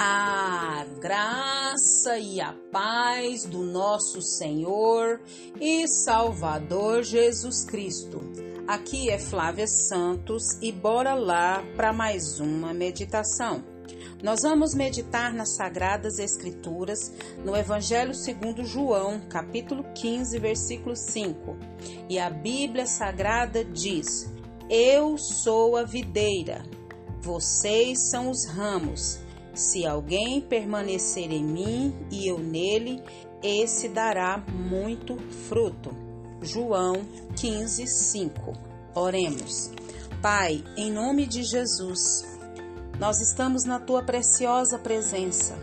A graça e a paz do nosso Senhor e Salvador Jesus Cristo. Aqui é Flávia Santos e bora lá para mais uma meditação. Nós vamos meditar nas Sagradas Escrituras, no Evangelho segundo João, capítulo 15, versículo 5. E a Bíblia Sagrada diz: Eu sou a videira, vocês são os ramos. Se alguém permanecer em mim e eu nele, esse dará muito fruto. João 15, 5. Oremos. Pai, em nome de Jesus, nós estamos na tua preciosa presença.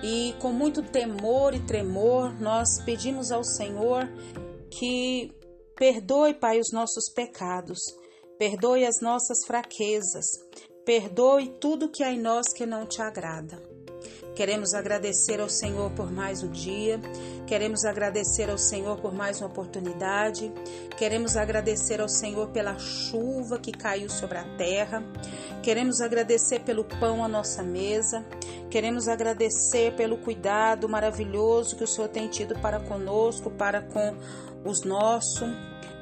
E com muito temor e tremor, nós pedimos ao Senhor que perdoe, Pai, os nossos pecados, perdoe as nossas fraquezas, Perdoe tudo que há em nós que não te agrada. Queremos agradecer ao Senhor por mais um dia, queremos agradecer ao Senhor por mais uma oportunidade, queremos agradecer ao Senhor pela chuva que caiu sobre a terra, queremos agradecer pelo pão à nossa mesa, queremos agradecer pelo cuidado maravilhoso que o Senhor tem tido para conosco, para com os nossos.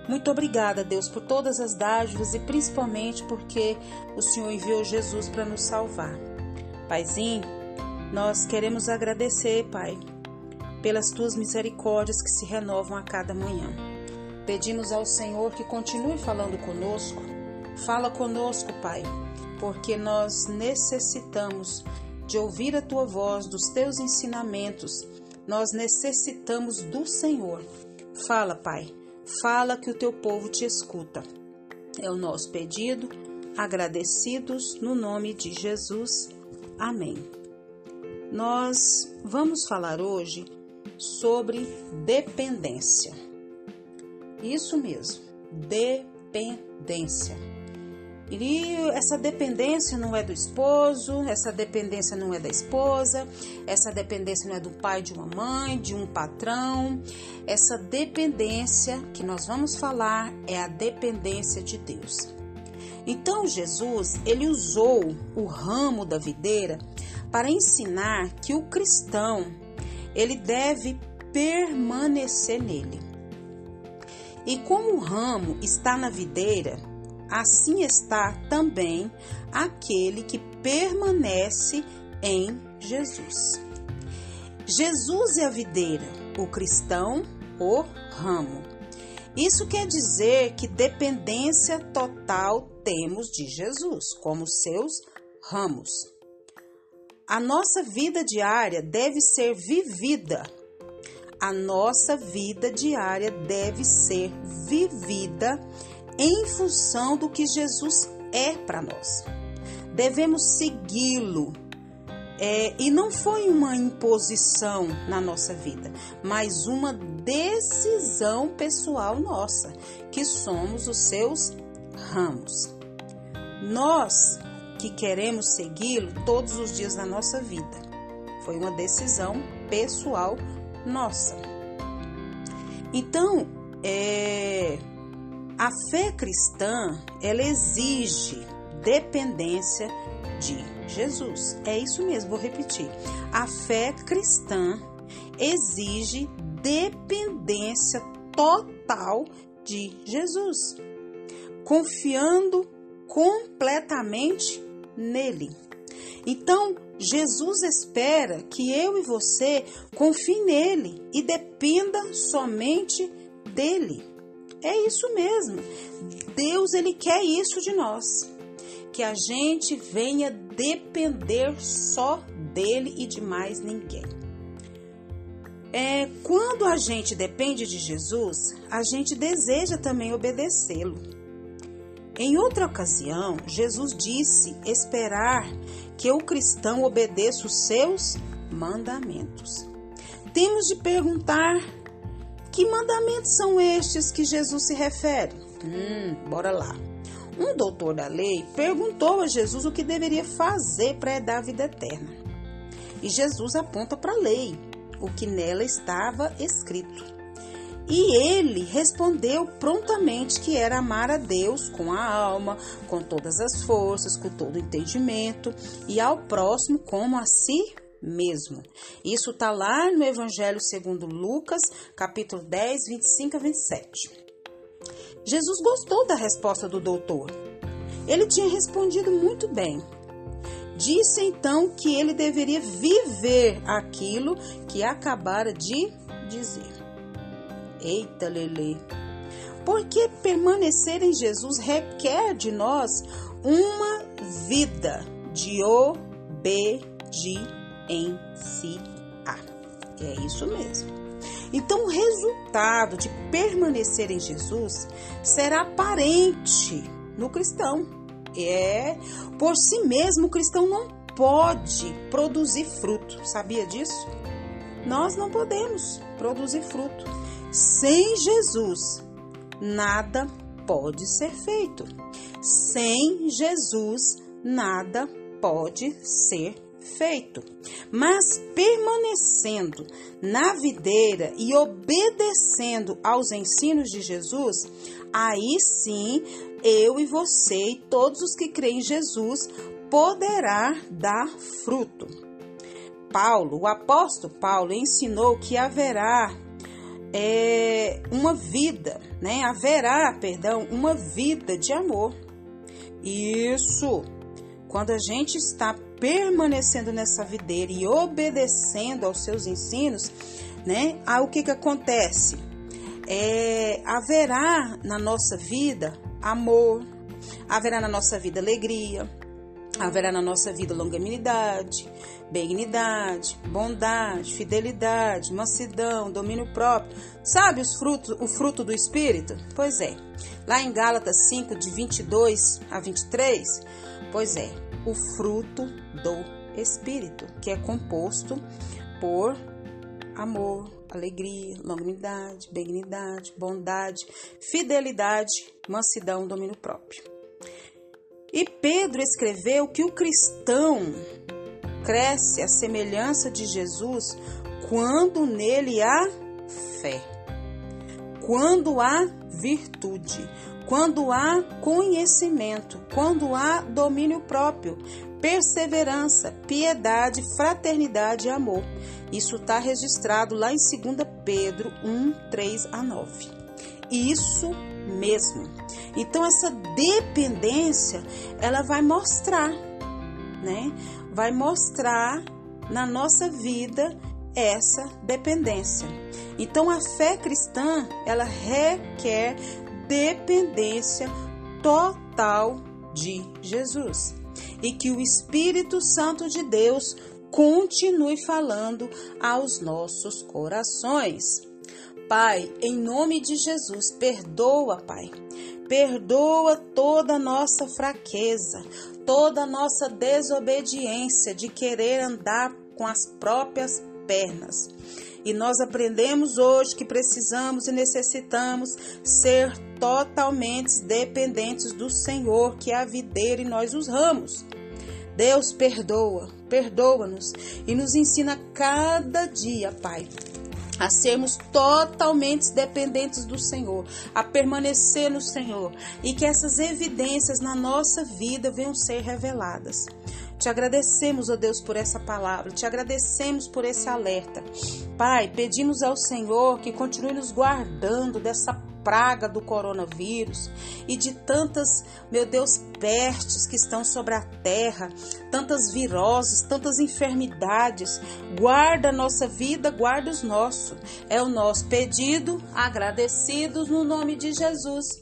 Muito obrigada, Deus, por todas as dádivas e principalmente porque o Senhor enviou Jesus para nos salvar. Paizinho, nós queremos agradecer, Pai, pelas tuas misericórdias que se renovam a cada manhã. Pedimos ao Senhor que continue falando conosco. Fala conosco, Pai, porque nós necessitamos de ouvir a tua voz, dos teus ensinamentos. Nós necessitamos do Senhor. Fala, Pai Fala que o teu povo te escuta. É o nosso pedido, agradecidos no nome de Jesus. Amém. Nós vamos falar hoje sobre dependência. Isso mesmo, dependência. E essa dependência não é do esposo, essa dependência não é da esposa, essa dependência não é do pai de uma mãe, de um patrão. Essa dependência que nós vamos falar é a dependência de Deus. Então Jesus, ele usou o ramo da videira para ensinar que o cristão, ele deve permanecer nele. E como o ramo está na videira, assim está também aquele que permanece em Jesus. Jesus é a videira, o cristão, o ramo. Isso quer dizer que dependência total temos de Jesus como seus ramos. A nossa vida diária deve ser vivida. A nossa vida diária deve ser vivida em função do que Jesus é para nós. Devemos segui-lo. É, e não foi uma imposição na nossa vida, mas uma decisão pessoal nossa, que somos os seus ramos. Nós que queremos segui-lo todos os dias da nossa vida. Foi uma decisão pessoal nossa. Então, é, a fé cristã, ela exige dependência de Jesus. É isso mesmo, vou repetir. A fé cristã exige dependência total de Jesus, confiando completamente nele. Então, Jesus espera que eu e você confie nele e dependa somente dele. É isso mesmo. Deus ele quer isso de nós. Que a gente venha depender só dele e de mais ninguém. É, quando a gente depende de Jesus, a gente deseja também obedecê-lo. Em outra ocasião, Jesus disse esperar que o cristão obedeça os seus mandamentos. Temos de perguntar que mandamentos são estes que Jesus se refere? Hum, bora lá. Um doutor da lei perguntou a Jesus o que deveria fazer para dar a vida eterna. E Jesus aponta para a lei, o que nela estava escrito. E ele respondeu prontamente que era amar a Deus com a alma, com todas as forças, com todo o entendimento, e ao próximo como a si mesmo. Isso está lá no Evangelho segundo Lucas, capítulo 10, 25 a 27. Jesus gostou da resposta do doutor. Ele tinha respondido muito bem. Disse então que ele deveria viver aquilo que acabara de dizer. Eita, Lele! Porque permanecer em Jesus requer de nós uma vida de obediência em si há. É isso mesmo. Então, o resultado de permanecer em Jesus será aparente no cristão. É, por si mesmo, o cristão não pode produzir fruto. Sabia disso? Nós não podemos produzir fruto. Sem Jesus, nada pode ser feito. Sem Jesus, nada pode ser feito. Mas permanecendo na videira e obedecendo aos ensinos de Jesus, aí sim eu e você e todos os que creem em Jesus poderá dar fruto. Paulo, o apóstolo Paulo, ensinou que haverá é, uma vida, né? Haverá, perdão, uma vida de amor. Isso. Quando a gente está permanecendo nessa videira e obedecendo aos seus ensinos, né? Aí o que que acontece? É, haverá na nossa vida amor, haverá na nossa vida alegria, haverá na nossa vida longanimidade, benignidade, bondade, fidelidade, mansidão, domínio próprio. Sabe os frutos, o fruto do espírito? Pois é. Lá em Gálatas 5 de 22 a 23, pois é, o fruto do Espírito, que é composto por amor, alegria, longanimidade, benignidade, bondade, fidelidade, mansidão, domínio próprio. E Pedro escreveu que o cristão cresce à semelhança de Jesus quando nele há fé, quando há virtude, quando há conhecimento, quando há domínio próprio, perseverança, piedade, fraternidade e amor. Isso está registrado lá em 2 Pedro 1, 3 a 9. Isso mesmo. Então essa dependência, ela vai mostrar, né? Vai mostrar na nossa vida essa dependência. Então a fé cristã, ela requer dependência total de Jesus. E que o Espírito Santo de Deus continue falando aos nossos corações. Pai, em nome de Jesus, perdoa, Pai. Perdoa toda nossa fraqueza, toda nossa desobediência de querer andar com as próprias pernas. E nós aprendemos hoje que precisamos e necessitamos ser totalmente dependentes do Senhor, que é a videira e nós os ramos. Deus perdoa, perdoa-nos e nos ensina cada dia, Pai, a sermos totalmente dependentes do Senhor, a permanecer no Senhor e que essas evidências na nossa vida venham ser reveladas. Te agradecemos, ó Deus, por essa palavra, te agradecemos por esse alerta. Pai, pedimos ao Senhor que continue nos guardando dessa praga do coronavírus e de tantas, meu Deus, pestes que estão sobre a terra, tantas viroses, tantas enfermidades. Guarda a nossa vida, guarda os nossos. É o nosso pedido, agradecidos no nome de Jesus.